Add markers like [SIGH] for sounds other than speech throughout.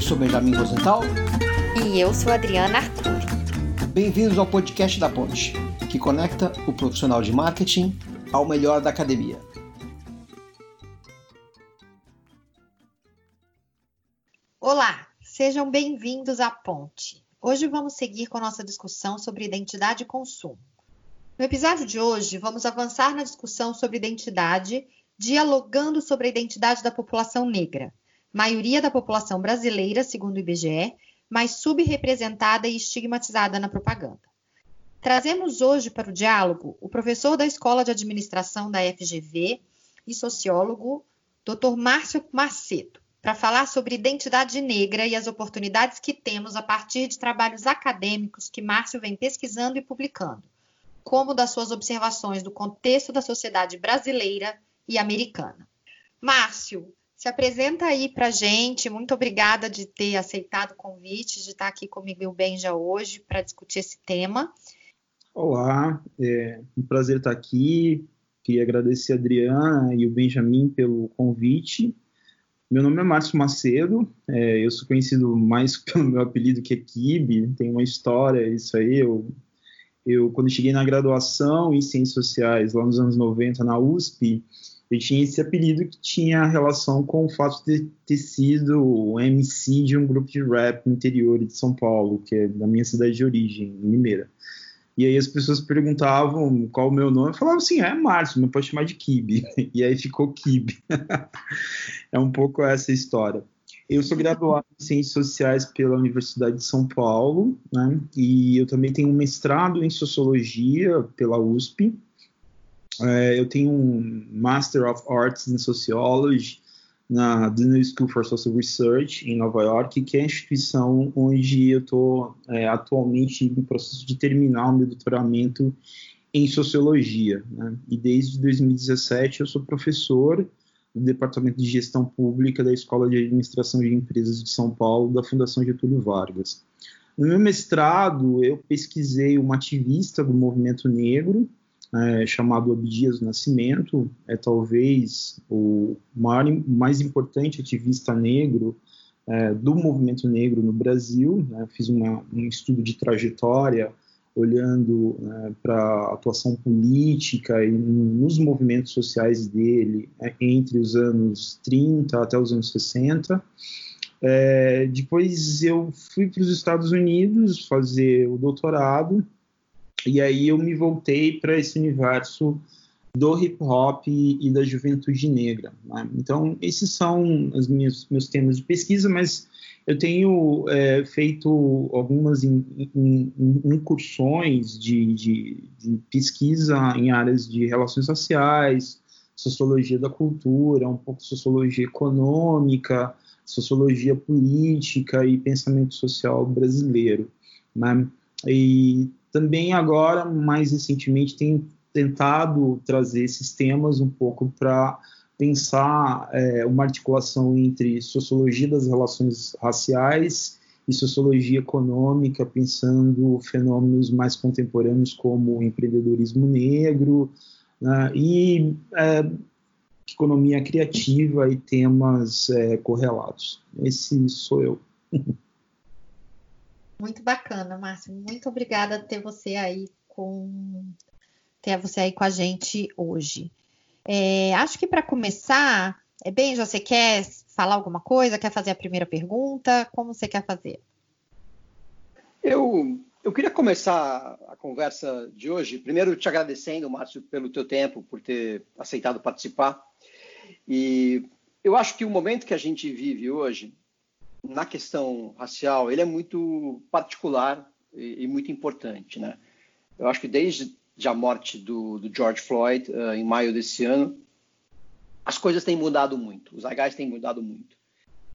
Eu sou Benjamin Rosenthal. E eu sou Adriana Arthur. Bem-vindos ao podcast da Ponte, que conecta o profissional de marketing ao melhor da academia. Olá, sejam bem-vindos à Ponte. Hoje vamos seguir com a nossa discussão sobre identidade e consumo. No episódio de hoje, vamos avançar na discussão sobre identidade, dialogando sobre a identidade da população negra, maioria da população brasileira, segundo o IBGE, mas subrepresentada e estigmatizada na propaganda. Trazemos hoje para o diálogo o professor da Escola de Administração da FGV e sociólogo, Dr. Márcio Macedo, para falar sobre identidade negra e as oportunidades que temos a partir de trabalhos acadêmicos que Márcio vem pesquisando e publicando, como das suas observações do contexto da sociedade brasileira e americana. Márcio, se apresenta aí para gente. Muito obrigada de ter aceitado o convite, de estar aqui comigo e o Benja hoje para discutir esse tema. Olá, é um prazer estar aqui. Queria agradecer a Adriana e o Benjamin pelo convite. Meu nome é Márcio Macedo, é, eu sou conhecido mais [LAUGHS] pelo meu apelido que é Kibe, tem uma história, isso aí. Eu, eu, quando cheguei na graduação em Ciências Sociais, lá nos anos 90, na USP, eu tinha esse apelido que tinha relação com o fato de ter sido o MC de um grupo de rap no interior de São Paulo, que é da minha cidade de origem, Limeira. E aí as pessoas perguntavam qual o meu nome, eu falava assim, é Márcio, mas pode chamar de Kibe. [LAUGHS] E aí ficou Kibe. [LAUGHS] é um pouco essa história. Eu sou graduado em Ciências Sociais pela Universidade de São Paulo, né? E eu também tenho um mestrado em Sociologia pela USP, é, eu tenho um Master of Arts in Sociology na Dillon School for Social Research em Nova York, que é a instituição onde eu estou é, atualmente em processo de terminar o meu doutoramento em sociologia. Né? E desde 2017 eu sou professor do Departamento de Gestão Pública da Escola de Administração de Empresas de São Paulo, da Fundação Getúlio Vargas. No meu mestrado, eu pesquisei uma ativista do movimento negro, é, chamado Abdias do Nascimento, é talvez o maior, mais importante ativista negro é, do movimento negro no Brasil. Né? Fiz uma, um estudo de trajetória olhando né, para a atuação política e nos movimentos sociais dele é, entre os anos 30 até os anos 60. É, depois eu fui para os Estados Unidos fazer o doutorado e aí eu me voltei para esse universo do hip hop e, da juventude negra. Né? Então, esses são os meus, meus temas de pesquisa, mas eu tenho é, feito algumas in, in, in, incursões de, de, de, pesquisa em áreas de relações sociais, sociologia da cultura, um pouco sociologia econômica, sociologia política e pensamento social brasileiro. Né? E também agora, mais recentemente, tem tentado trazer esses temas um pouco para pensar é, uma articulação entre sociologia das relações raciais e sociologia econômica, pensando fenômenos mais contemporâneos como o empreendedorismo negro né, e é, economia criativa e temas é, correlatos. Esse sou eu. [LAUGHS] Muito bacana, Márcio. Muito obrigada por ter você aí com ter você aí com a gente hoje. É, acho que para começar, é bem, você quer falar alguma coisa? Quer fazer a primeira pergunta? Como você quer fazer? Eu, eu queria começar a conversa de hoje, primeiro te agradecendo, Márcio, pelo teu tempo, por ter aceitado participar. E eu acho que o momento que a gente vive hoje na questão racial, ele é muito particular e, e muito importante, né? Eu acho que desde a morte do, do George Floyd, uh, em maio desse ano, as coisas têm mudado muito, os agais têm mudado muito.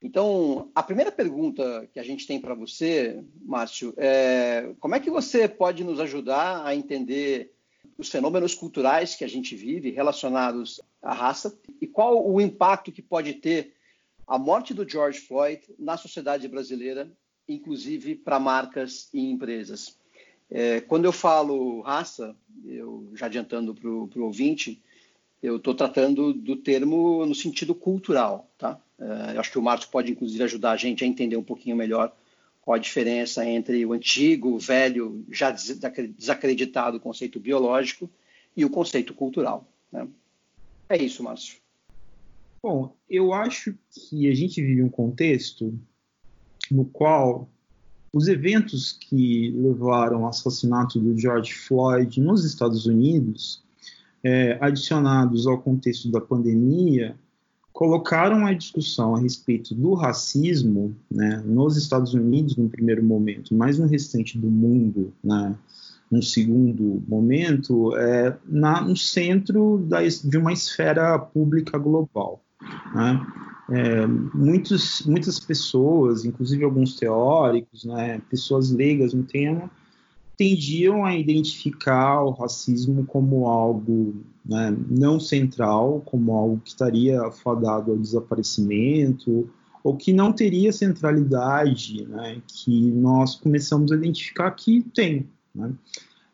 Então, a primeira pergunta que a gente tem para você, Márcio, é como é que você pode nos ajudar a entender os fenômenos culturais que a gente vive relacionados à raça e qual o impacto que pode ter a morte do George Floyd na sociedade brasileira, inclusive para marcas e empresas. É, quando eu falo raça, eu já adiantando para o ouvinte, eu estou tratando do termo no sentido cultural, tá? eu acho que o Márcio pode, inclusive, ajudar a gente a entender um pouquinho melhor qual a diferença entre o antigo, o velho, já desacreditado conceito biológico e o conceito cultural. Né? É isso, Márcio. Bom, eu acho que a gente vive um contexto no qual os eventos que levaram ao assassinato do George Floyd nos Estados Unidos, é, adicionados ao contexto da pandemia, colocaram a discussão a respeito do racismo né, nos Estados Unidos no primeiro momento, mas no restante do mundo, né, no segundo momento, é, na, no centro da, de uma esfera pública global. Né? É, muitos, muitas pessoas, inclusive alguns teóricos, né, pessoas leigas no tema, tendiam a identificar o racismo como algo né, não central, como algo que estaria fadado ao desaparecimento, ou que não teria centralidade, né, que nós começamos a identificar que tem. Né?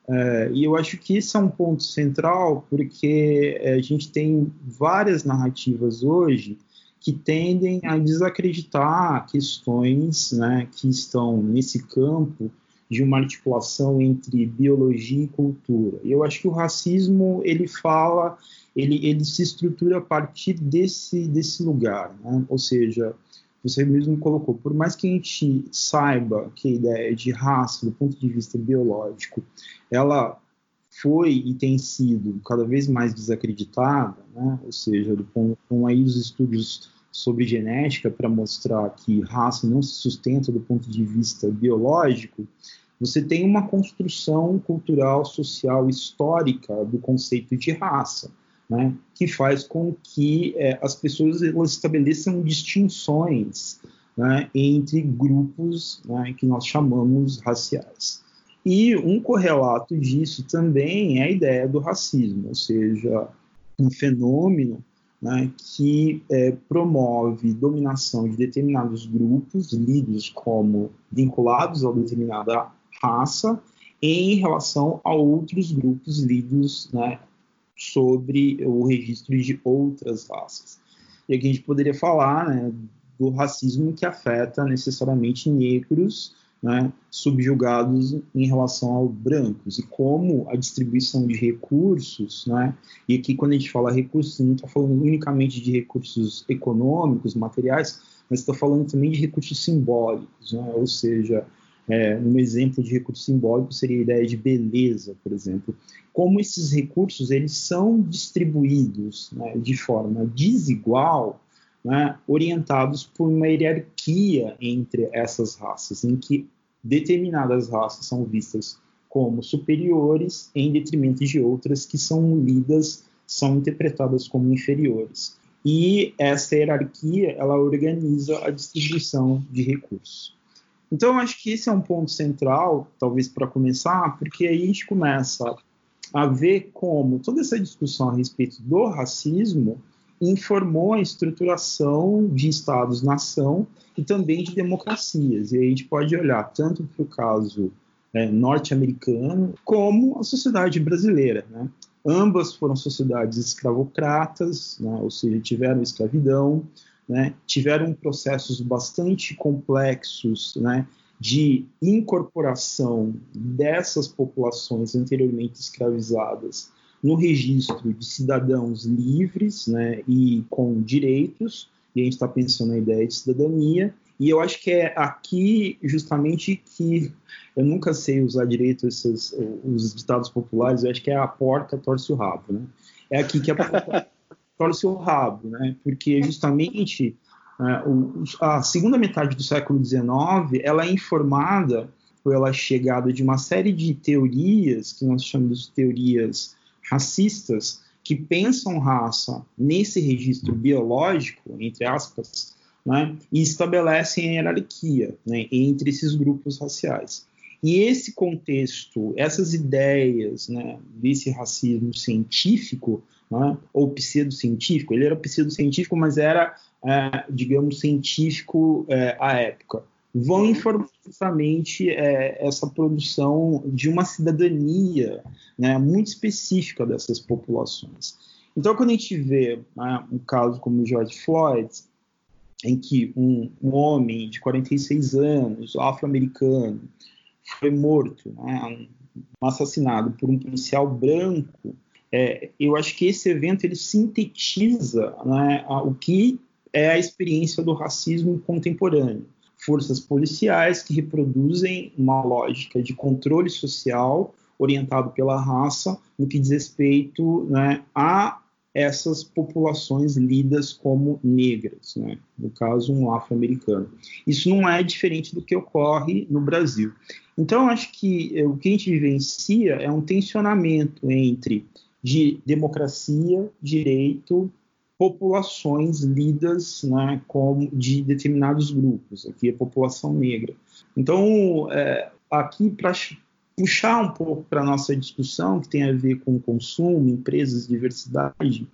É, e eu acho que esse é um ponto central, porque é, a gente tem várias narrativas hoje que tendem a desacreditar questões né, que estão nesse campo de uma articulação entre biologia e cultura. Eu acho que o racismo ele fala, ele, ele se estrutura a partir desse, desse lugar, né? ou seja, você mesmo colocou, por mais que a gente saiba que a ideia de raça, do ponto de vista biológico, ela foi e tem sido cada vez mais desacreditada, né? ou seja, do ponto, com aí os estudos sobre genética para mostrar que raça não se sustenta do ponto de vista biológico, você tem uma construção cultural, social, histórica do conceito de raça, né, que faz com que é, as pessoas elas estabeleçam distinções né, entre grupos né, que nós chamamos raciais. E um correlato disso também é a ideia do racismo, ou seja, um fenômeno né, que é, promove dominação de determinados grupos, lidos como vinculados a determinada raça em relação a outros grupos lidos né, sobre o registro de outras raças. E aqui a gente poderia falar né, do racismo que afeta necessariamente negros né, subjugados em relação aos brancos e como a distribuição de recursos, né, e aqui quando a gente fala recursos, não está falando unicamente de recursos econômicos, materiais, mas está falando também de recursos simbólicos, né, ou seja, é, um exemplo de recurso simbólico seria a ideia de beleza, por exemplo. Como esses recursos eles são distribuídos né, de forma desigual, né, orientados por uma hierarquia entre essas raças, em que determinadas raças são vistas como superiores em detrimento de outras que são lidas, são interpretadas como inferiores. E essa hierarquia ela organiza a distribuição de recursos. Então, eu acho que esse é um ponto central, talvez para começar, porque aí a gente começa a ver como toda essa discussão a respeito do racismo informou a estruturação de Estados-nação e também de democracias. E aí a gente pode olhar tanto para o caso é, norte-americano como a sociedade brasileira. Né? Ambas foram sociedades escravocratas, né? ou seja, tiveram escravidão, né, tiveram processos bastante complexos né, de incorporação dessas populações anteriormente escravizadas no registro de cidadãos livres né, e com direitos, e a gente está pensando na ideia de cidadania, e eu acho que é aqui justamente que eu nunca sei usar direito esses, os ditados populares, eu acho que é a porca torce o rabo, né? É aqui que a torce o seu rabo, né? Porque justamente é, a segunda metade do século XIX ela é informada pela chegada de uma série de teorias que nós chamamos de teorias racistas que pensam raça nesse registro biológico, entre aspas, né, e estabelecem a hierarquia né, entre esses grupos raciais. E esse contexto, essas ideias né, desse racismo científico, né, ou pseudocientífico, ele era pseudocientífico, mas era, é, digamos, científico é, à época, vão informar justamente é, essa produção de uma cidadania né, muito específica dessas populações. Então, quando a gente vê né, um caso como o George Floyd, em que um, um homem de 46 anos, afro-americano, foi morto, né, assassinado por um policial branco, é, eu acho que esse evento ele sintetiza né, o que é a experiência do racismo contemporâneo. Forças policiais que reproduzem uma lógica de controle social orientado pela raça no que diz respeito né, a essas populações lidas como negras, né? no caso um afro-americano. Isso não é diferente do que ocorre no Brasil. Então, acho que eh, o que a gente vivencia é um tensionamento entre de democracia, direito, populações lidas né, de determinados grupos, aqui a população negra. Então, é, aqui para puxar um pouco para a nossa discussão, que tem a ver com consumo, empresas, diversidade,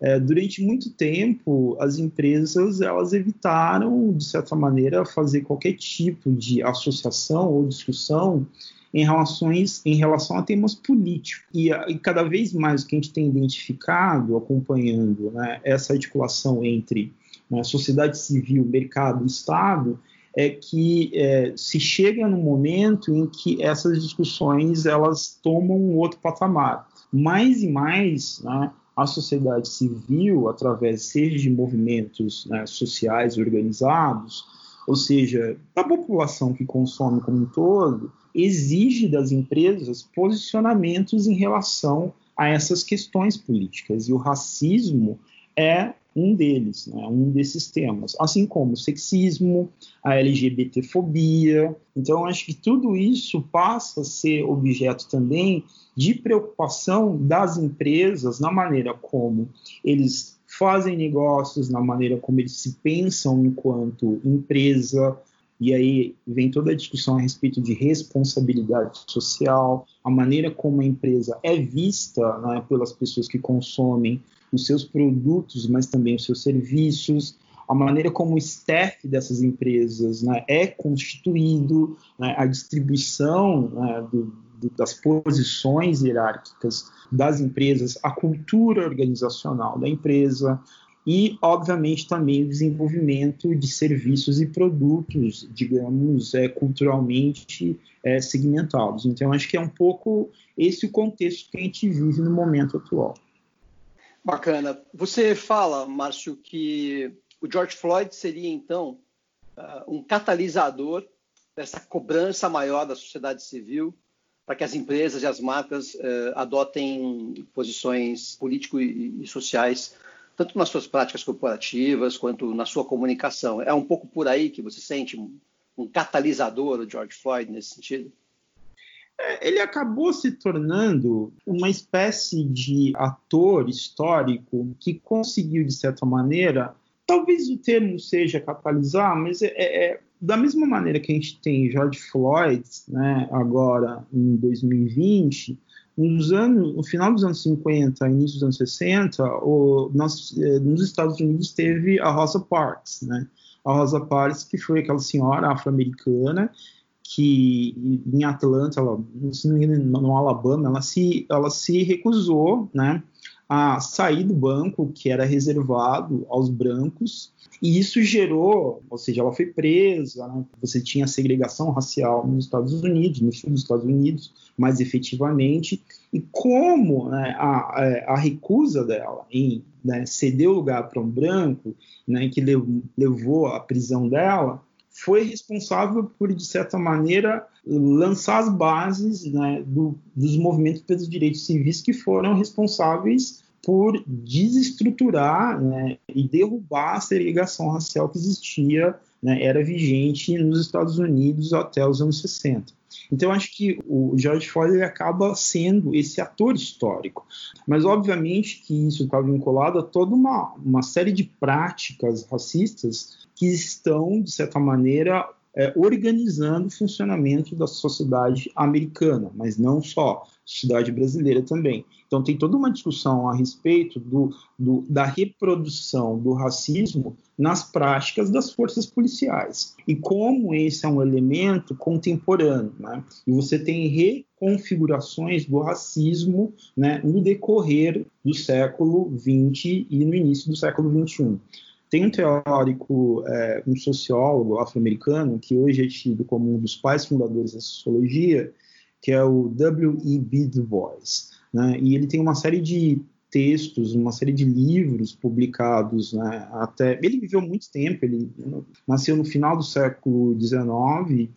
é, durante muito tempo as empresas elas evitaram, de certa maneira, fazer qualquer tipo de associação ou discussão em, relações, em relação a temas políticos. E, e cada vez mais o que a gente tem identificado, acompanhando né, essa articulação entre né, sociedade civil, mercado e Estado, é que é, se chega no momento em que essas discussões elas tomam um outro patamar. Mais e mais, né, a sociedade civil, através seja de movimentos né, sociais organizados, ou seja, da população que consome como um todo, exige das empresas posicionamentos em relação a essas questões políticas. E o racismo é um deles, né, um desses temas, assim como o sexismo, a LGBTfobia. Então, acho que tudo isso passa a ser objeto também de preocupação das empresas na maneira como eles fazem negócios, na maneira como eles se pensam enquanto empresa. E aí vem toda a discussão a respeito de responsabilidade social, a maneira como a empresa é vista né, pelas pessoas que consomem, os seus produtos, mas também os seus serviços, a maneira como o staff dessas empresas né, é constituído, né, a distribuição né, do, do, das posições hierárquicas das empresas, a cultura organizacional da empresa e, obviamente, também o desenvolvimento de serviços e produtos, digamos, é, culturalmente é, segmentados. Então, acho que é um pouco esse o contexto que a gente vive no momento atual. Bacana. Você fala, Márcio, que o George Floyd seria, então, uh, um catalisador dessa cobrança maior da sociedade civil para que as empresas e as marcas uh, adotem posições políticas e, sociais, tanto nas suas práticas corporativas quanto na sua comunicação. É um pouco por aí que você sente um catalisador, o George Floyd, nesse sentido? É, ele acabou se tornando uma espécie de ator histórico que conseguiu, de certa maneira, talvez o termo seja catalisar, mas é, é, é da mesma maneira que a gente tem George Floyd, né, agora em 2020, nos anos, no final dos anos 50, início dos anos 60, o, é, nos Estados Unidos teve a Rosa Parks, né? A Rosa Parks, que foi aquela senhora afro-americana que em Atlanta, ela, no Alabama, ela se, ela se recusou né, a sair do banco que era reservado aos brancos, e isso gerou, ou seja, ela foi presa, né, você tinha segregação racial nos Estados Unidos, no sul dos Estados Unidos, mais efetivamente, e como né, a, a, recusa dela em né, ceder o lugar para um branco, né, que levou à prisão dela, foi responsável por, de certa maneira, lançar as bases né, do, dos movimentos pelos direitos civis que foram responsáveis por desestruturar né, e derrubar a segregação racial que existia, né, era vigente nos Estados Unidos até os anos 60. Então, acho que o George Floyd acaba sendo esse ator histórico. Mas, obviamente, que isso está vinculado a toda uma, uma série de práticas racistas que estão, de certa maneira, é, organizando o funcionamento da sociedade americana, mas não só sociedade brasileira também. Então, tem toda uma discussão a respeito do, do, da reprodução do racismo nas práticas das forças policiais e como esse é um elemento contemporâneo. Né? E você tem reconfigurações do racismo né, no decorrer do século XX e no início do século XXI. Tem um teórico, é, um sociólogo afro-americano, que hoje é tido como um dos pais fundadores da sociologia, que é o W.E.B. Du Bois. Né? E ele tem uma série de textos, uma série de livros publicados, né? Até ele viveu muito tempo, ele nasceu no final do século XIX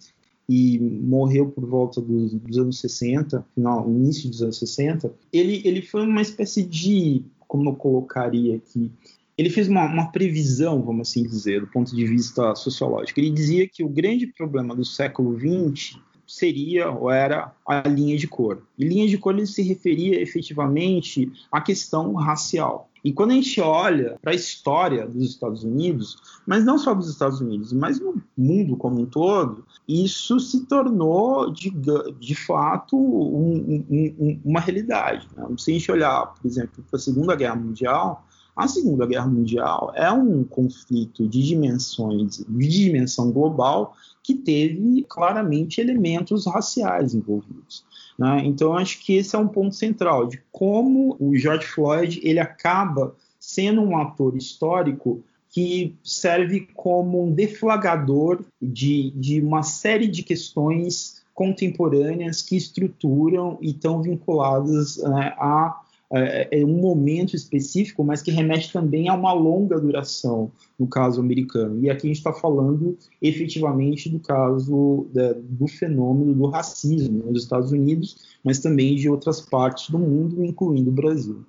e morreu por volta dos, dos anos 60, final, início dos anos 60. Ele, ele foi uma espécie de, como eu colocaria aqui, ele fez uma, uma, previsão, vamos assim dizer, do ponto de vista sociológico. Ele dizia que o grande problema do século XX seria ou era a linha de cor. E linha de cor ele se referia efetivamente à questão racial. E quando a gente olha para a história dos Estados Unidos, mas não só dos Estados Unidos, mas no mundo como um todo, isso se tornou de, de fato um, um, uma realidade. Né? Se a gente olhar, por exemplo, para a Segunda Guerra Mundial, a Segunda Guerra Mundial é um conflito de dimensões, de dimensão global, que teve claramente elementos raciais envolvidos. Né? Então, acho que esse é um ponto central de como o George Floyd ele acaba sendo um ator histórico que serve como um deflagrador de, de uma série de questões contemporâneas que estruturam e estão vinculadas né, a é, é um momento específico, mas que remete também a uma longa duração, no caso americano. E aqui a gente está falando efetivamente do caso da, do fenômeno do racismo nos Estados Unidos, mas também de outras partes do mundo, incluindo o Brasil.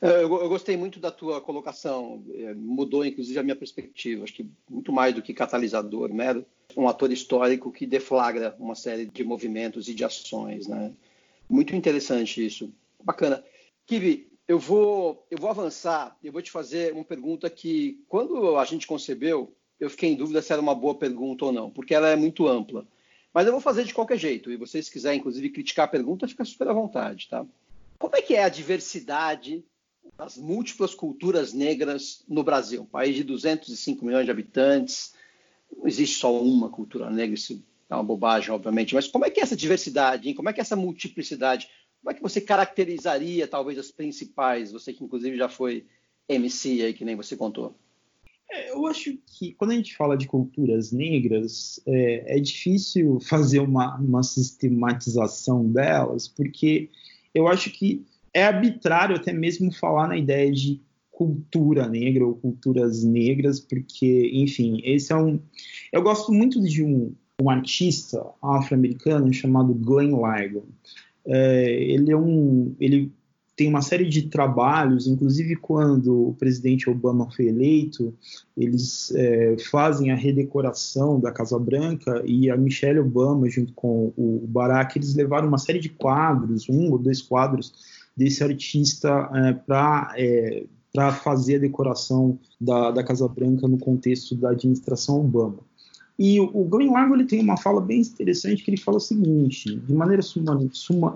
É, eu, eu gostei muito da tua colocação, é, mudou inclusive a minha perspectiva, acho que muito mais do que catalisador, mero, um ator histórico que deflagra uma série de movimentos e de ações, né? Muito interessante isso, bacana. Kibi, eu vou, eu vou avançar, eu vou te fazer uma pergunta que, quando a gente concebeu, eu fiquei em dúvida se era uma boa pergunta ou não, porque ela é muito ampla. Mas eu vou fazer de qualquer jeito, e vocês se quiserem, inclusive, criticar a pergunta, fica super à vontade, tá? Como é que é a diversidade das múltiplas culturas negras no Brasil? Um país de 205 milhões de habitantes, não existe só uma cultura negra, isso é uma bobagem, obviamente, mas como é que é essa diversidade, hein? como é que é essa multiplicidade como é que você caracterizaria talvez as principais, você que inclusive já foi MC aí, que nem você contou? É, eu acho que quando a gente fala de culturas negras, é, é difícil [LAUGHS] fazer uma, uma, sistematização delas, porque eu acho que é arbitrário até mesmo falar na ideia de cultura negra ou culturas negras, porque, enfim, esse é um. Eu gosto muito de um, um artista afro-americano chamado Glenn Ligon. É, ele é um, ele tem uma série de trabalhos, inclusive quando o presidente Obama foi eleito, eles é, fazem a redecoração da Casa Branca e a Michelle Obama, junto com o Barack, eles levaram uma série de quadros, um ou dois quadros desse artista é, para é, para fazer a decoração da, da Casa Branca no contexto da administração Obama. E o Glenn Lago ele tem uma fala bem interessante que ele fala o seguinte, de maneira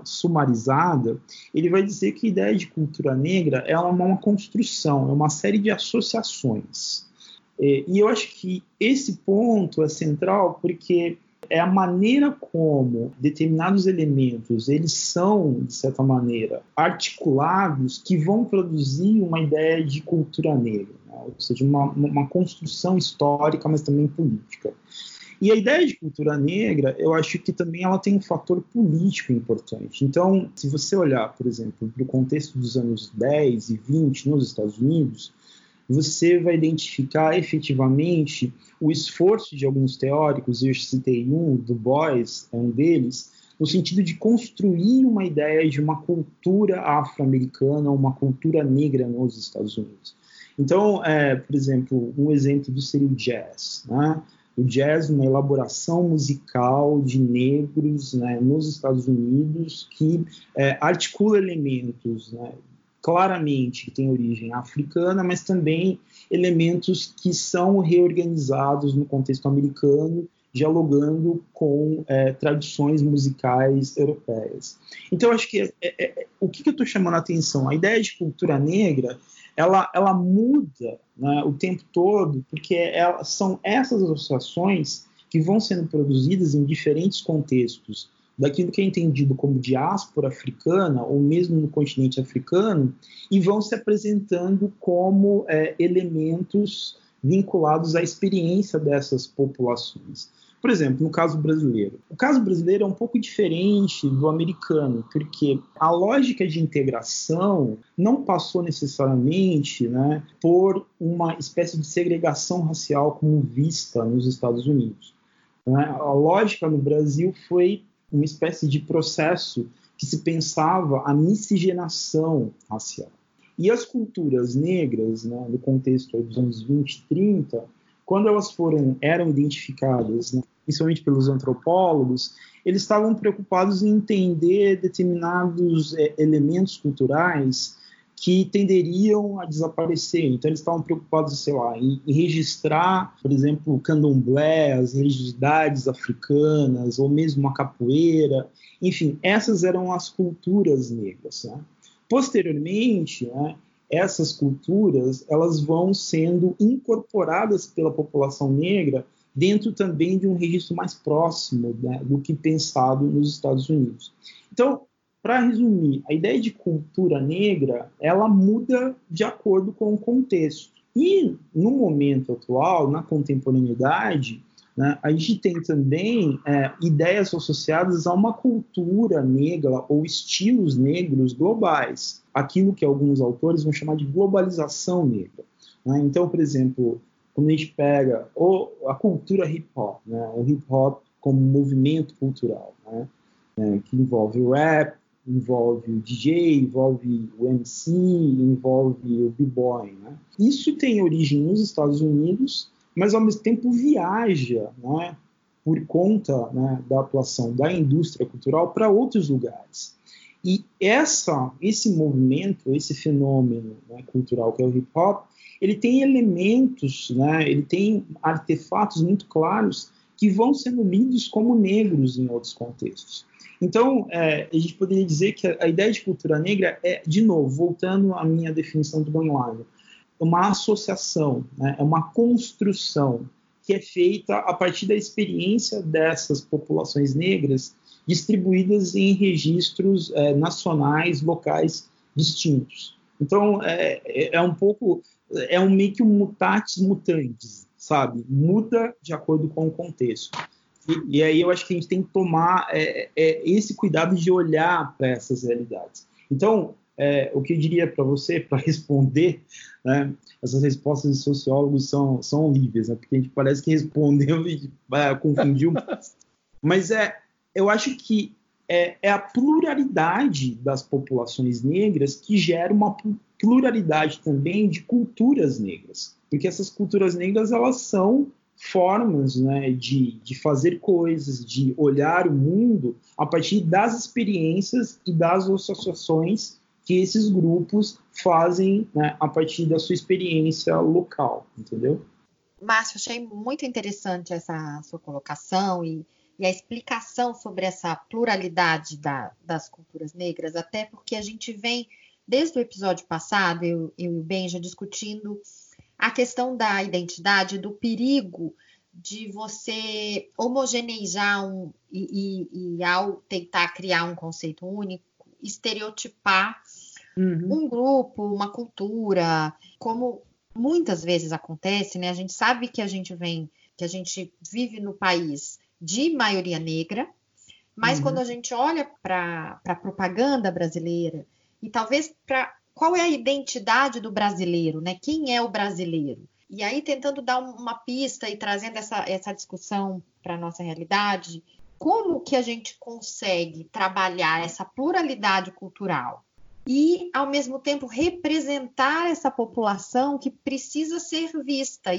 sumarizada, ele vai dizer que a ideia de cultura negra é uma, uma construção, é uma série de associações. É, e eu acho que esse ponto é central porque é a maneira como determinados elementos eles são de certa maneira articulados que vão produzir uma ideia de cultura negra, né? ou seja, uma, uma construção histórica, mas também política. E a ideia de cultura negra, eu acho que também ela tem um fator político importante. Então, se você olhar, por exemplo, para o contexto dos anos 10 e 20 nos Estados Unidos, você vai identificar efetivamente o esforço de alguns teóricos, eu citei um, Du Bois é um deles, no sentido de construir uma ideia de uma cultura afro-americana, uma cultura negra nos Estados Unidos. Então, é, por exemplo, um exemplo disso seria o jazz. Né? O jazz, uma elaboração musical de negros né, nos Estados Unidos que é, articula elementos né, claramente que tem origem africana, mas também elementos que são reorganizados no contexto americano dialogando com é, tradições musicais europeias. Então, acho que é, é, é o que, que eu estou chamando a atenção? A ideia de cultura negra ela, ela muda né, o tempo todo, porque ela, são essas associações que vão sendo produzidas em diferentes contextos, daquilo que é entendido como diáspora africana, ou mesmo no continente africano, e vão se apresentando como é, elementos vinculados à experiência dessas populações. Por exemplo, no caso brasileiro. O caso brasileiro é um pouco diferente do americano, porque a lógica de integração não passou necessariamente né, por uma espécie de segregação racial como vista nos Estados Unidos. Né? A lógica no Brasil foi uma espécie de processo que se pensava a miscigenação racial. E as culturas negras, né, no contexto dos anos 20 e 30, quando elas foram eram identificadas, né, principalmente pelos antropólogos, eles estavam preocupados em entender determinados é, elementos culturais que tenderiam a desaparecer. Então, eles estavam preocupados, sei lá, em, em registrar, por exemplo, o candomblé, as religiosidades africanas, ou mesmo a capoeira. Enfim, essas eram as culturas negras. Né? Posteriormente, né, essas culturas elas vão sendo incorporadas pela população negra dentro também de um registro mais próximo né, do que pensado nos Estados Unidos. Então, para resumir, a ideia de cultura negra ela muda de acordo com o contexto. E no momento atual, na contemporaneidade, né, a gente tem também é, ideias associadas a uma cultura negra ou estilos negros globais, aquilo que alguns autores vão chamar de globalização negra. Né? Então, por exemplo, quando a gente pega a cultura hip hop, né, o hip hop como movimento cultural, né, é, que envolve o rap, envolve o DJ, envolve o MC, envolve o b-boy. Né? Isso tem origem nos Estados Unidos, mas ao mesmo tempo viaja, né, por conta né, da atuação da indústria cultural para outros lugares. E essa, esse movimento, esse fenômeno né, cultural que é o hip hop, ele tem elementos, né, ele tem artefatos muito claros que vão sendo lidos como negros em outros contextos. Então, é, a gente poderia dizer que a, ideia de cultura negra é, de novo, voltando à minha definição do Banhoado, uma associação, né, é uma construção que é feita a partir da experiência dessas populações negras distribuídas em registros é, nacionais, locais distintos. Então, é, é, é um pouco é um meio que um mutatis mutandis, sabe? Muda de acordo com o contexto. E, e aí eu acho que a gente tem que tomar é, é, esse cuidado de olhar para essas realidades. Então, é, o que eu diria para você, para [LAUGHS] responder, né, essas respostas de sociólogos são, são horríveis, né, porque a gente parece que respondeu [LAUGHS] e é, confundiu. Mas é, eu acho que é, é, a pluralidade das populações negras que gera uma pluralidade também de culturas negras, porque essas culturas negras elas são formas né, de, de fazer coisas, de olhar o mundo a partir das experiências e das associações que esses grupos fazem né, a partir da sua experiência local, entendeu? Márcio, achei muito interessante essa sua colocação e, e a explicação sobre essa pluralidade da, das culturas negras, até porque a gente vem desde o episódio passado, eu, eu e o Benja discutindo a questão da identidade, do perigo de você homogeneizar um, e, e, e, ao tentar criar um conceito único, estereotipar uhum. um grupo, uma cultura, como muitas vezes acontece, né? A gente sabe que a gente vem, que a gente vive no país de maioria negra, mas uhum. quando a gente olha para a propaganda brasileira e talvez para qual é a identidade do brasileiro, né? Quem é o brasileiro? E aí tentando dar uma pista e trazendo essa, essa discussão para a nossa realidade, como que a gente consegue trabalhar essa pluralidade cultural e, ao mesmo tempo, representar essa população que precisa ser vista.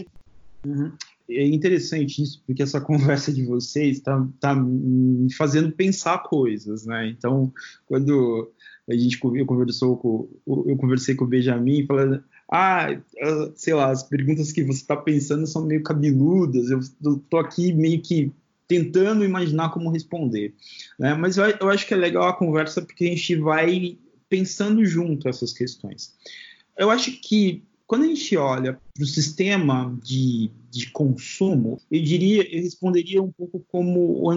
Uhum. É interessante isso, porque essa conversa de vocês está tá me fazendo pensar coisas, né? Então, quando a gente eu conversou com eu conversei com o Benjamin falando ah sei lá as perguntas que você está pensando são meio cabeludas eu tô aqui meio que tentando imaginar como responder. Né? Mas eu, eu acho que é legal a conversa porque a gente vai pensando junto essas questões. Eu acho que quando a gente olha para o sistema de, de consumo, eu diria, eu responderia um pouco como um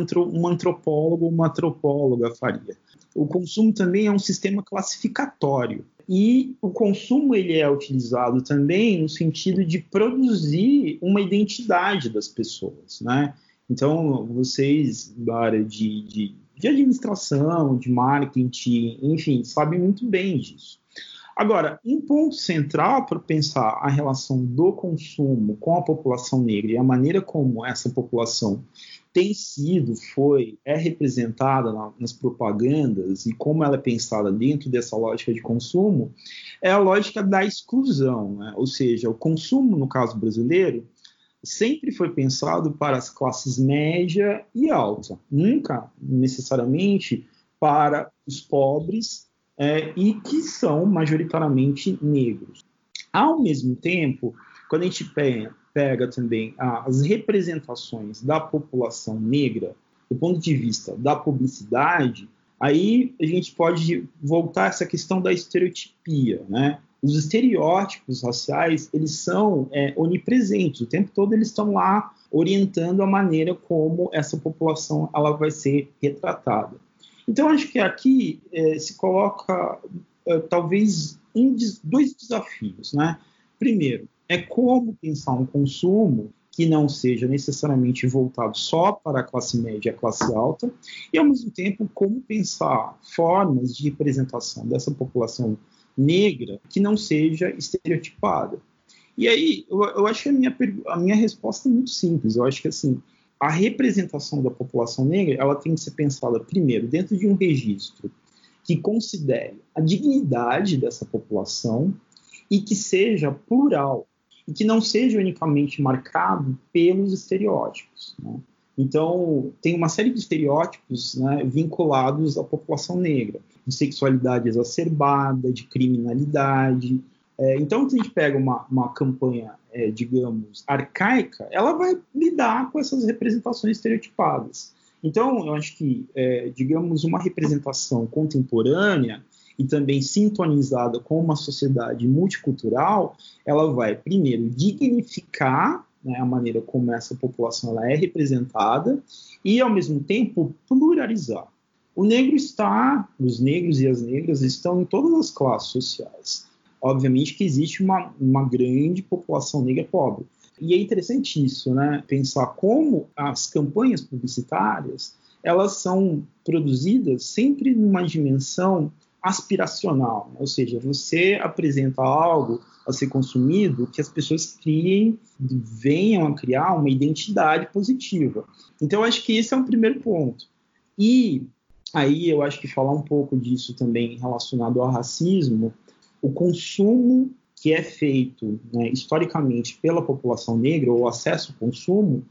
antropólogo uma antropóloga faria. O consumo também é um sistema classificatório. E o consumo ele é utilizado também no sentido de produzir uma identidade das pessoas, né? Então, vocês da área de, de, de administração, de marketing, enfim, sabem muito bem disso. Agora, um ponto central para pensar a relação do consumo com a população negra e a maneira como essa população tem sido, foi, é representada na, nas propagandas e como ela é pensada dentro dessa lógica de consumo, é a lógica da exclusão, né? ou seja, o consumo, no caso brasileiro, sempre foi pensado para as classes média e alta, nunca necessariamente para os pobres é, e que são majoritariamente negros. Ao mesmo tempo, quando a gente pega, também as representações da população negra, do ponto de vista da publicidade, aí a gente pode voltar a essa questão da estereotipia, né? Os estereótipos raciais, eles são é, onipresentes, o tempo todo eles estão lá orientando a maneira como essa população ela vai ser retratada. Então, acho que aqui é, se coloca é, talvez um, dois desafios. Né? Primeiro, é como pensar um consumo que não seja necessariamente voltado só para a classe média e a classe alta, e ao mesmo tempo como pensar formas de representação dessa população negra que não seja estereotipada. E aí, eu, eu acho que a minha, a minha resposta é muito simples. Eu acho que assim, a representação da população negra ela tem que ser pensada primeiro dentro de um registro que considere a dignidade dessa população e que seja plural e que não seja unicamente marcado pelos estereótipos. Né? Então, tem uma série de estereótipos né, vinculados à população negra, de sexualidade exacerbada, de criminalidade, é, então, se a gente pega uma, uma campanha, é, digamos, arcaica, ela vai lidar com essas representações estereotipadas. Então, eu acho que, é, digamos, uma representação contemporânea e também sintonizada com uma sociedade multicultural, ela vai, primeiro, dignificar né, a maneira como essa população ela é representada e, ao mesmo tempo, pluralizar. O negro está, os negros e as negras estão em todas as classes sociais obviamente que existe uma, uma grande população negra pobre. E é interessante isso, né? Pensar como as campanhas publicitárias elas são produzidas sempre numa dimensão aspiracional, né? ou seja, você apresenta algo a ser consumido que as pessoas criem, venham a criar uma identidade positiva. Então, eu acho que esse é um primeiro ponto. E aí eu acho que falar um pouco disso também relacionado ao racismo, o consumo que é feito né, historicamente pela população negra, ou acesso ao consumo,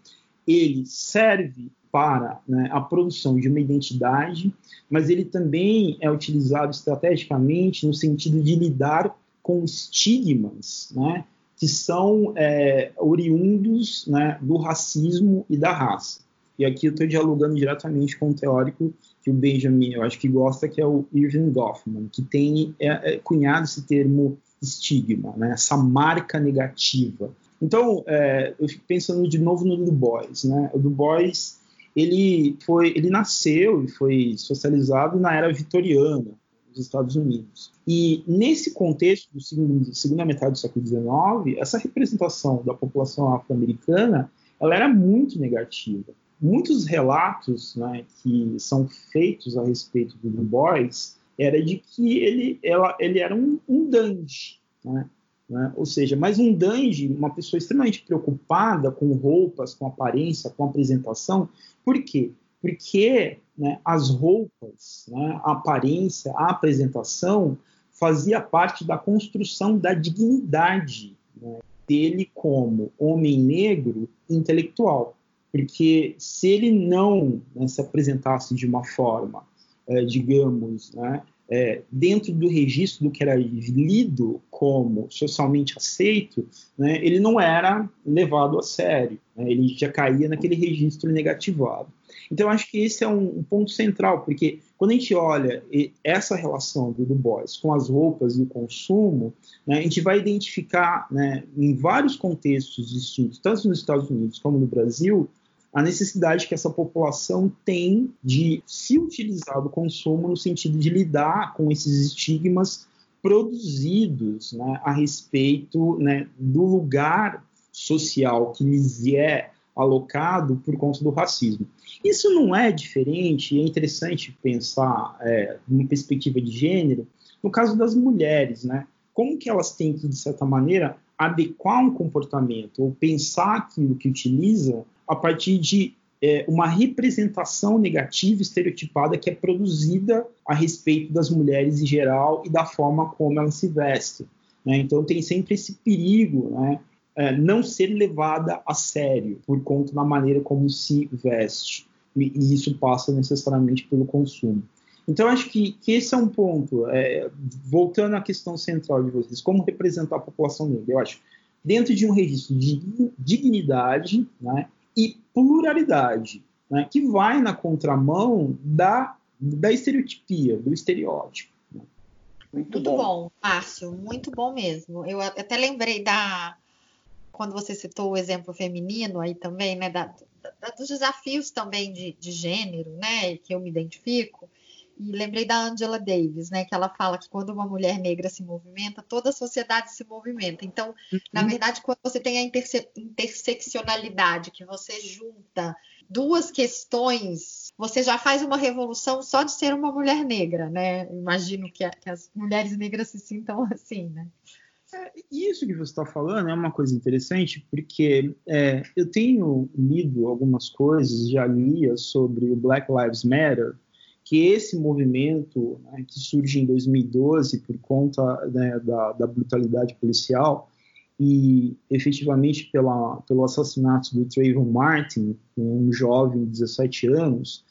ele serve para né, a produção de uma identidade, mas ele também é utilizado estrategicamente no sentido de lidar com estigmas né, que são é, oriundos né, do racismo e da raça. E aqui eu estou dialogando diretamente com um teórico que o Benjamin, eu acho que gosta, que é o Irving Goffman, que tem é, é, cunhado esse termo estigma, né? essa marca negativa. Então, é, eu fico pensando de novo no Du Bois. Né? O Du Bois, ele, foi, ele nasceu e foi socializado na era vitoriana, nos Estados Unidos. E nesse contexto do segundo, segunda metade do século XIX, essa representação da população afro-americana, ela era muito negativa muitos relatos né, que são feitos a respeito do Du Bois era de que ele, ela, ele era um, um dandy, né? Né? Ou seja, mas um dandy, uma pessoa extremamente preocupada com roupas, com aparência, com apresentação. Por quê? Porque né, as roupas, né, a aparência, a apresentação fazia parte da construção da dignidade né, dele como homem negro intelectual porque se ele não né, se apresentasse de uma forma, é, digamos, né, é, dentro do registro do que era lido como socialmente aceito, né, ele não era levado a sério, né, ele já caía naquele registro negativado. Então, acho que esse é um, um, ponto central, porque quando a gente olha essa relação do Du Bois com as roupas e o consumo, né, a gente vai identificar né, em vários contextos distintos, tanto nos Estados Unidos como no Brasil, a necessidade que essa população tem de se utilizar do consumo no sentido de lidar com esses estigmas produzidos né, a respeito né, do lugar social que lhes é alocado por conta do racismo. Isso não é diferente, é interessante pensar é, numa perspectiva de gênero, no caso das mulheres, né? Como que elas têm que, de certa maneira, adequar um comportamento ou pensar aquilo que utiliza a partir de é, uma representação negativa, estereotipada, que é produzida a respeito das mulheres em geral e da forma como elas se vestem. Né? Então, tem sempre esse perigo, né? É, não ser levada a sério por conta da maneira como se veste. E, e isso passa necessariamente pelo consumo. Então, acho que, que esse é um ponto. É, voltando à questão central de vocês, como representar a população negra? Eu acho, dentro de um registro de dignidade, né, e pluralidade, né, que vai na contramão da, da estereotipia, do estereótipo. Né? Muito, muito bom. bom, Márcio, muito bom mesmo. Eu até lembrei da quando você citou o exemplo feminino aí também, né, da, da, dos desafios também de, de gênero, né, que eu me identifico. E lembrei da Angela Davis, né, que ela fala que quando uma mulher negra se movimenta, toda a sociedade se movimenta. Então, uhum. na verdade, quando você tem a interse interseccionalidade, que você junta duas questões, você já faz uma revolução só de ser uma mulher negra, né? Imagino que, a, que as mulheres negras se sintam assim, né? É, isso que você está falando é uma coisa interessante, porque é, eu tenho lido algumas coisas, já lia sobre o Black Lives Matter, que esse movimento né, que surge em 2012 por conta né, da, da, brutalidade policial e efetivamente pela, pelo assassinato do Trayvon Martin, um jovem de 17 anos,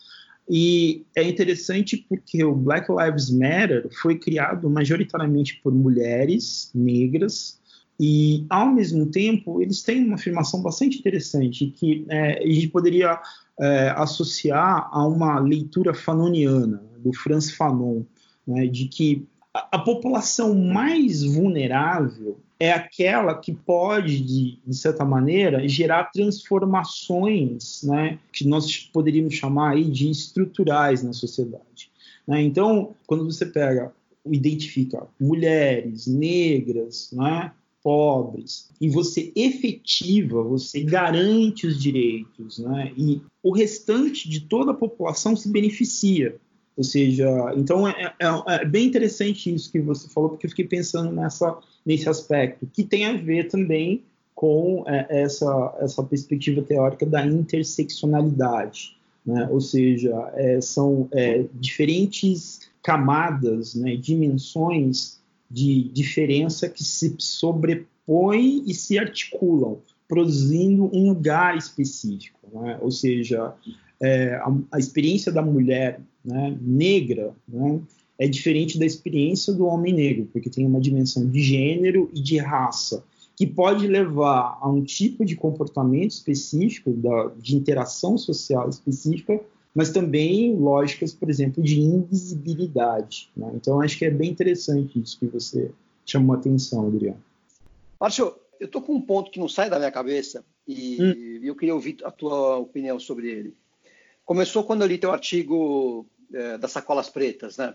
e é interessante porque o Black Lives Matter foi criado majoritariamente por mulheres negras e, ao mesmo tempo, eles têm uma afirmação bastante interessante que é, a gente poderia é, associar a uma leitura fanoniana, do Franz Fanon, né, de que a, a, população mais vulnerável é aquela que pode, de, de certa maneira, gerar transformações né, que nós poderíamos chamar aí de estruturais na sociedade. Né? Então, quando você pega, identifica mulheres, negras, né, pobres, e você efetiva, você garante os direitos, né? E o restante de toda a população se beneficia. Ou seja, então é, é, é, bem interessante isso que você falou, porque eu fiquei pensando nessa, nesse aspecto, que tem a ver também com é, essa, essa perspectiva teórica da interseccionalidade. Né? Ou seja, é, são é, diferentes camadas, né, dimensões de diferença que se sobrepõem e se articulam, produzindo um lugar específico. Né? Ou seja, é, a, a, experiência da mulher né, negra né, é diferente da experiência do homem negro, porque tem uma dimensão de gênero e de raça que pode levar a um tipo de comportamento específico, da, de interação social específica, mas também lógicas, por exemplo, de invisibilidade. Né? Então, acho que é bem interessante isso que você chamou a atenção, Adriano. Márcio, eu estou com um ponto que não sai da minha cabeça e hum. eu queria ouvir a tua opinião sobre ele. Começou quando eu li teu artigo é, das sacolas pretas, né?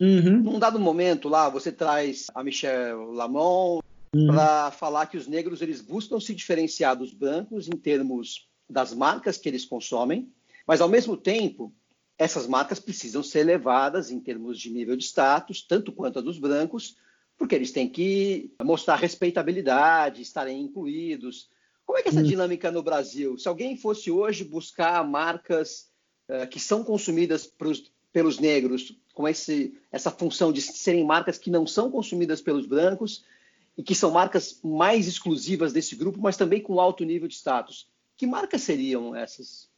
Uhum. Num dado momento lá, você traz a Michelle Lamont uhum. para falar que os negros eles buscam se diferenciar dos brancos em termos das marcas que eles consomem mas, ao mesmo tempo, essas marcas precisam ser levadas em termos de nível de status, tanto quanto a dos brancos, porque eles têm que mostrar respeitabilidade, estarem incluídos. Como é que é essa hum. dinâmica no Brasil? Se alguém fosse hoje buscar marcas uh, que são consumidas pros, pelos negros, com esse, essa função de serem marcas que não são consumidas pelos brancos e que são marcas mais exclusivas desse grupo, mas também com alto nível de status, que marcas seriam essas?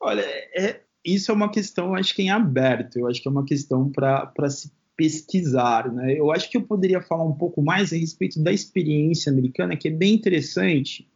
Olha, é, isso é uma questão, acho que em aberto. Eu acho que é uma questão para se pesquisar. Né? Eu acho que eu poderia falar um pouco mais a respeito da experiência americana, que é bem interessante,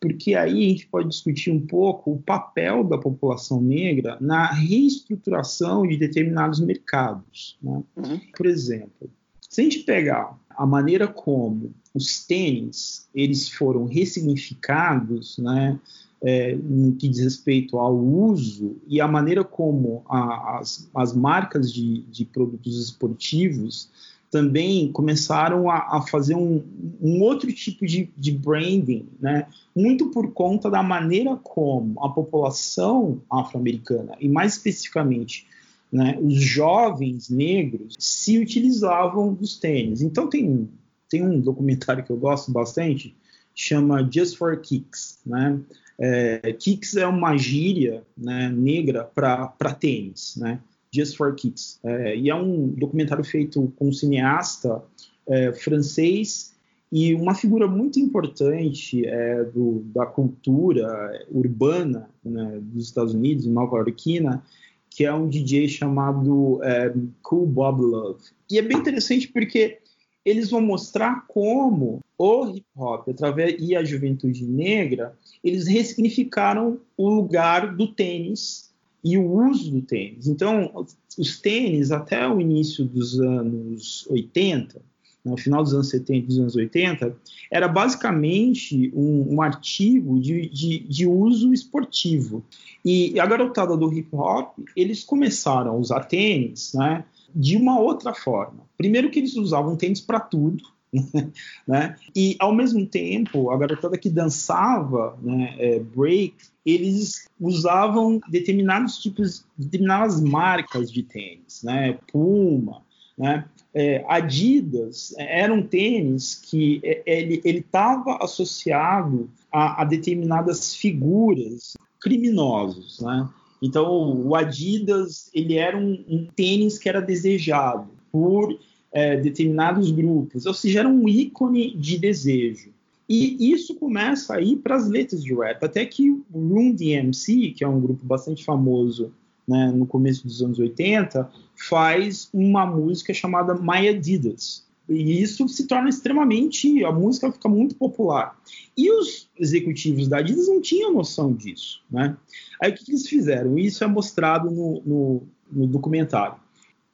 porque aí a gente pode discutir um pouco o papel da população negra na reestruturação de determinados mercados. Né? Uhum. Por exemplo, se a gente pegar a maneira como os tênis eles foram ressignificados, né, é, no que diz respeito ao uso e a maneira como a, as, as marcas de, de produtos esportivos também começaram a, a fazer um, um, outro tipo de, de, branding, né? muito por conta da maneira como a população afro-americana, e mais especificamente né, os jovens negros, se utilizavam dos tênis. Então tem, tem um documentário que eu gosto bastante, chama Just for Kicks, né? É, kicks é uma gíria né, negra para tênis, né? Just for Kicks. É, e é um documentário feito com um cineasta é, francês e uma figura muito importante é, do, da cultura urbana né, dos Estados Unidos, nova yorkina, que é um DJ chamado é, Cool Bob Love. E é bem interessante porque eles vão mostrar como o hip hop através e a juventude negra eles ressignificaram o lugar do tênis e o uso do tênis. Então, os tênis até o início dos anos 80, no final dos anos 70 e dos anos 80, era basicamente um, um artigo de, de, de, uso esportivo. E a garotada do hip hop, eles começaram a usar tênis, né? de uma outra forma. Primeiro que eles usavam tênis para tudo, [LAUGHS] né? E ao mesmo tempo, a garotada que dançava né, é, break, eles usavam determinados tipos, determinadas marcas de tênis, né? Puma, né? É, Adidas era um tênis que é, ele estava associado a, a, determinadas figuras criminosos, né? Então, o Adidas ele era um, um tênis que era desejado por é, determinados grupos, ou seja, era um ícone de desejo. E isso começa a ir para as letras de rap, até que o Room DMC, que é um grupo bastante famoso né, no começo dos anos 80, faz uma música chamada My Adidas. E isso se torna extremamente. A música fica muito popular. E os executivos da Adidas não tinham noção disso. Né? Aí o que, que eles fizeram? Isso é mostrado no, no, no documentário.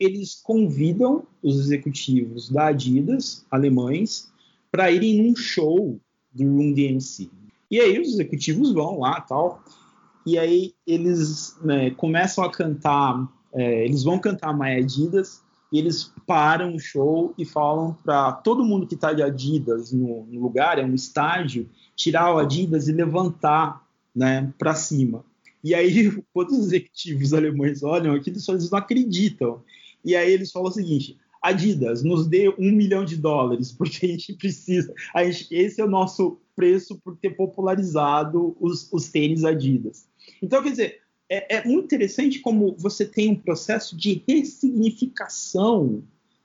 Eles convidam os executivos da Adidas, alemães, para irem num show do Room DMC. E aí os executivos vão lá tal. E aí eles né, começam a cantar. É, eles vão cantar My Adidas e eles param o show e falam para todo mundo que está de Adidas no, no, lugar, é um estádio, tirar o Adidas e levantar né, para cima. E aí, [LAUGHS] quando os executivos alemães olham aquilo, eles não acreditam. E aí eles falam o seguinte: Adidas, nos dê um milhão de dólares, porque a gente precisa. A gente, esse é o nosso preço por ter popularizado os, os tênis Adidas. Então, quer dizer, é, é, muito interessante como você tem um processo de ressignificação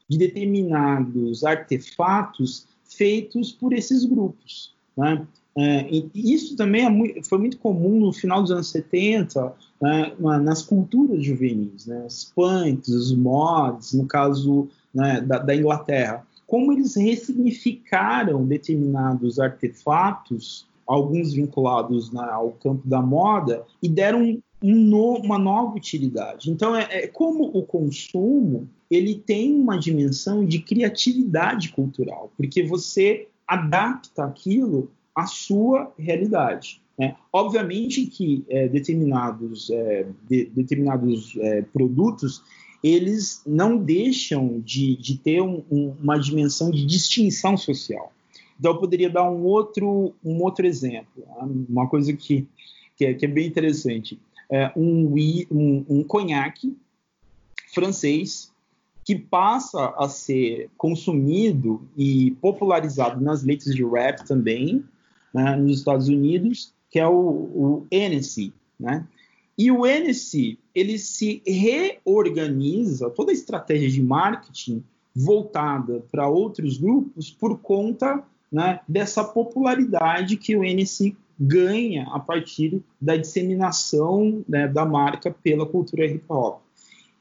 de determinados artefatos feitos por esses grupos. Né? É, isso também é muito, foi muito comum no final dos anos 70 né, nas culturas juvenis, né? os punks, os mods, no caso né, da, da Inglaterra. Como eles ressignificaram determinados artefatos alguns vinculados né, ao campo da moda, e deram um no, uma nova utilidade. Então, é, é, como o consumo ele tem uma dimensão de criatividade cultural, porque você adapta aquilo à sua realidade. Né? Obviamente que é, determinados, é, de, determinados é, produtos eles não deixam de, de ter um, um, uma dimensão de distinção social. Então, eu poderia dar um outro, um outro exemplo, né? uma coisa que, que, é, que é bem interessante é, um, um, um conhaque francês que passa a ser consumido e popularizado nas letras de rap também, né, nos Estados Unidos, que é o, o né? E o Hennessy, ele se reorganiza, toda a estratégia de marketing voltada para outros grupos por conta né, dessa popularidade que o Hennessy ganha a partir da disseminação né, da marca pela cultura hip hop.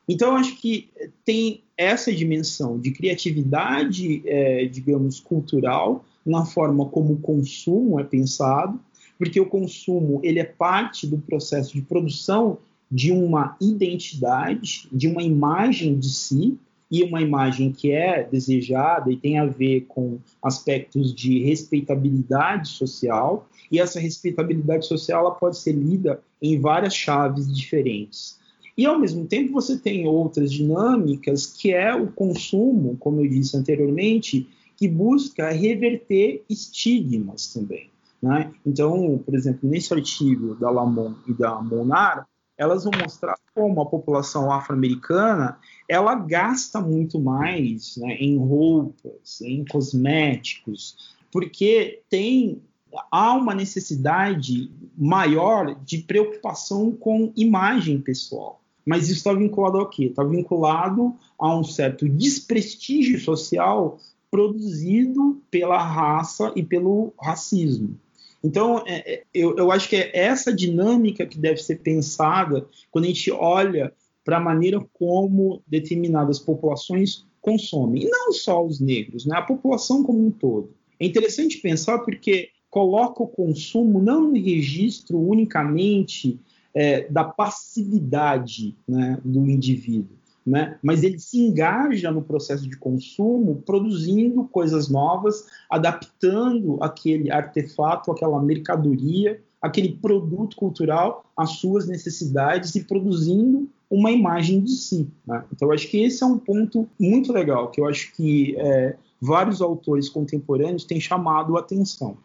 Então, acho que tem essa dimensão de criatividade, é, digamos, cultural, na forma como o consumo é pensado, porque o consumo ele é parte do processo de produção de uma identidade, de uma imagem de si, e uma imagem que é desejada e tem a ver com aspectos de respeitabilidade social, e essa respeitabilidade social ela pode ser lida em várias chaves diferentes. E ao mesmo tempo você tem outras dinâmicas que é o consumo, como eu disse anteriormente, que busca reverter estigmas também. Né? Então, por exemplo, nesse artigo da Lamon e da Monar, elas vão mostrar como a população afro-americana ela gasta muito mais né, em roupas, em cosméticos, porque tem há uma necessidade maior de preocupação com imagem pessoal. Mas isso está vinculado ao quê? Está vinculado a um certo desprestígio social produzido pela raça e pelo racismo. Então, é, é, eu, eu acho que é essa dinâmica que deve ser pensada quando a gente olha para a maneira como determinadas populações consomem. E não só os negros, né? a população como um todo. É interessante pensar porque coloca o consumo não no registro unicamente é, da passividade né, do indivíduo, né? mas ele se engaja no processo de consumo, produzindo coisas novas, adaptando aquele artefato, aquela mercadoria, aquele produto cultural às suas necessidades e produzindo uma imagem de si. Né? Então, eu acho que esse é um ponto muito legal, que eu acho que é, vários autores contemporâneos têm chamado a atenção.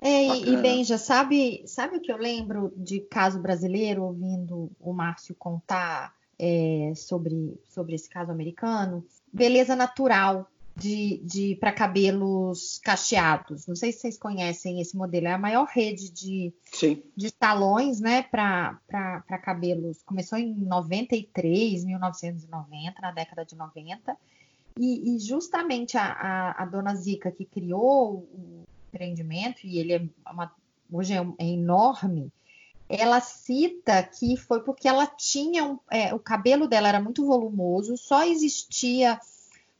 É, e, e Benja, sabe, sabe o que eu lembro de caso brasileiro, ouvindo o Márcio contar é, sobre, sobre esse caso americano? Beleza natural de, de para cabelos cacheados. Não sei se vocês conhecem esse modelo. É a maior rede de, Sim. de salões né, para cabelos. Começou em 93, 1990, na década de 90. E, e justamente a, a, a, dona Zica que criou o empreendimento, e ele é uma, hoje é, é enorme, ela cita que foi porque ela tinha um, é, o cabelo dela era muito volumoso, só existia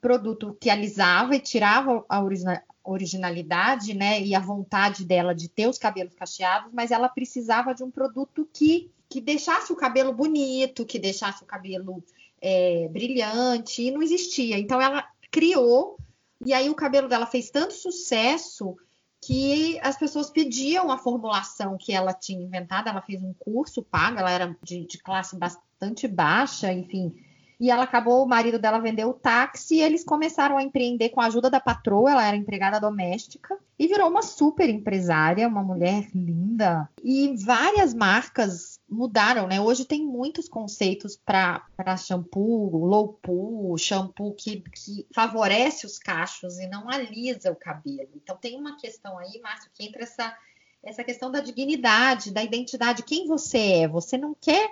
produto que alisava e tirava a origina, originalidade, né, e a vontade dela de ter os cabelos cacheados, mas ela precisava de um produto que que deixasse o cabelo bonito, que deixasse o cabelo é, brilhante, e não existia. Então ela criou, e aí o cabelo dela fez tanto sucesso que as pessoas pediam a formulação que ela tinha inventado. Ela fez um curso pago, ela era de, de classe bastante baixa, enfim. E ela acabou, o marido dela vendeu o táxi e eles começaram a empreender com a ajuda da patroa, ela era empregada doméstica e virou uma super empresária, uma mulher linda. E várias marcas mudaram, né? Hoje tem muitos conceitos para shampoo, low pool, shampoo que, que favorece os cachos e não alisa o cabelo. Então tem uma questão aí, Márcio, que entra essa, essa questão da dignidade, da identidade, quem você é. Você não quer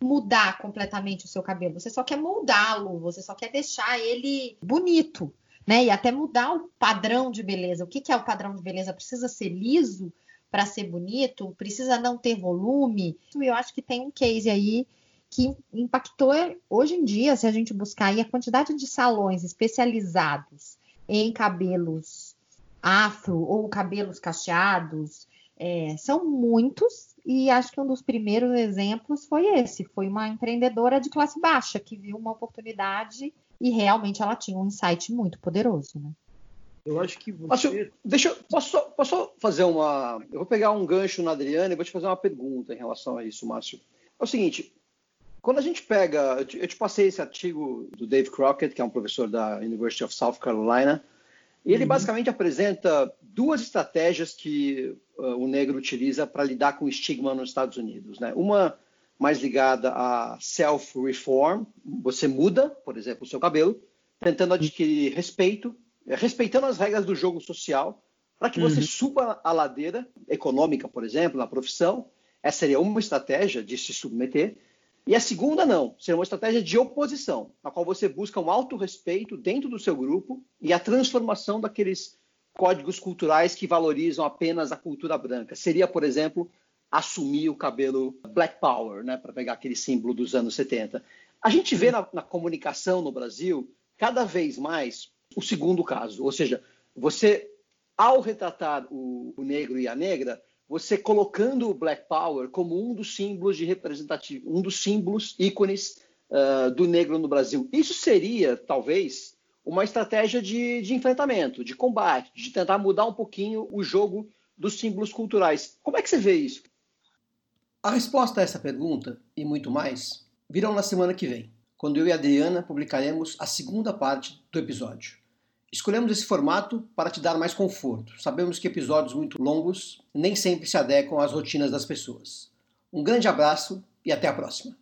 mudar completamente o seu cabelo, você só quer moldá-lo, você só quer deixar ele bonito, né? E até mudar o padrão de beleza. O que, que é o padrão de beleza? Precisa ser liso? Para ser bonito, precisa não ter volume. Eu acho que tem um case aí que impactou hoje em dia, se a gente buscar aí a quantidade de salões especializados em cabelos afro ou cabelos cacheados, é, são muitos e acho que um dos primeiros exemplos foi esse, foi uma empreendedora de classe baixa que viu uma oportunidade e realmente ela tinha um insight muito poderoso, né? Eu acho que você. Márcio, deixa eu. Posso, posso fazer uma. Eu vou pegar um gancho na Adriana e vou te fazer uma pergunta em relação a isso, Márcio. É o seguinte: quando a gente pega. Eu te, eu te passei esse artigo do Dave Crockett, que é um professor da University of South Carolina, e ele uhum. basicamente apresenta duas estratégias que uh, o negro utiliza para lidar com o estigma nos Estados Unidos. Né? Uma mais ligada a self-reform, você muda, por exemplo, o seu cabelo, tentando adquirir respeito respeitando as regras do jogo social, para que você uhum. suba a ladeira econômica, por exemplo, na profissão. Essa seria uma estratégia de se submeter. E a segunda, não. Seria uma estratégia de oposição, na qual você busca um alto respeito dentro do seu grupo e a transformação daqueles códigos culturais que valorizam apenas a cultura branca. Seria, por exemplo, assumir o cabelo Black Power, né, para pegar aquele símbolo dos anos 70. A gente vê na, na comunicação no Brasil cada vez mais o segundo caso, ou seja, você, ao retratar o, o negro e a negra, você colocando o Black Power como um dos símbolos de representativo, um dos símbolos ícones uh, do negro no Brasil. Isso seria, talvez, uma estratégia de, de, enfrentamento, de combate, de tentar mudar um pouquinho o jogo dos símbolos culturais. Como é que você vê isso? A resposta a essa pergunta e muito mais virão na semana que vem, quando eu e a Adriana publicaremos a segunda parte do episódio. Escolhemos esse formato para te dar mais conforto. Sabemos que episódios muito longos nem sempre se adequam às rotinas das pessoas. Um grande abraço e até a próxima.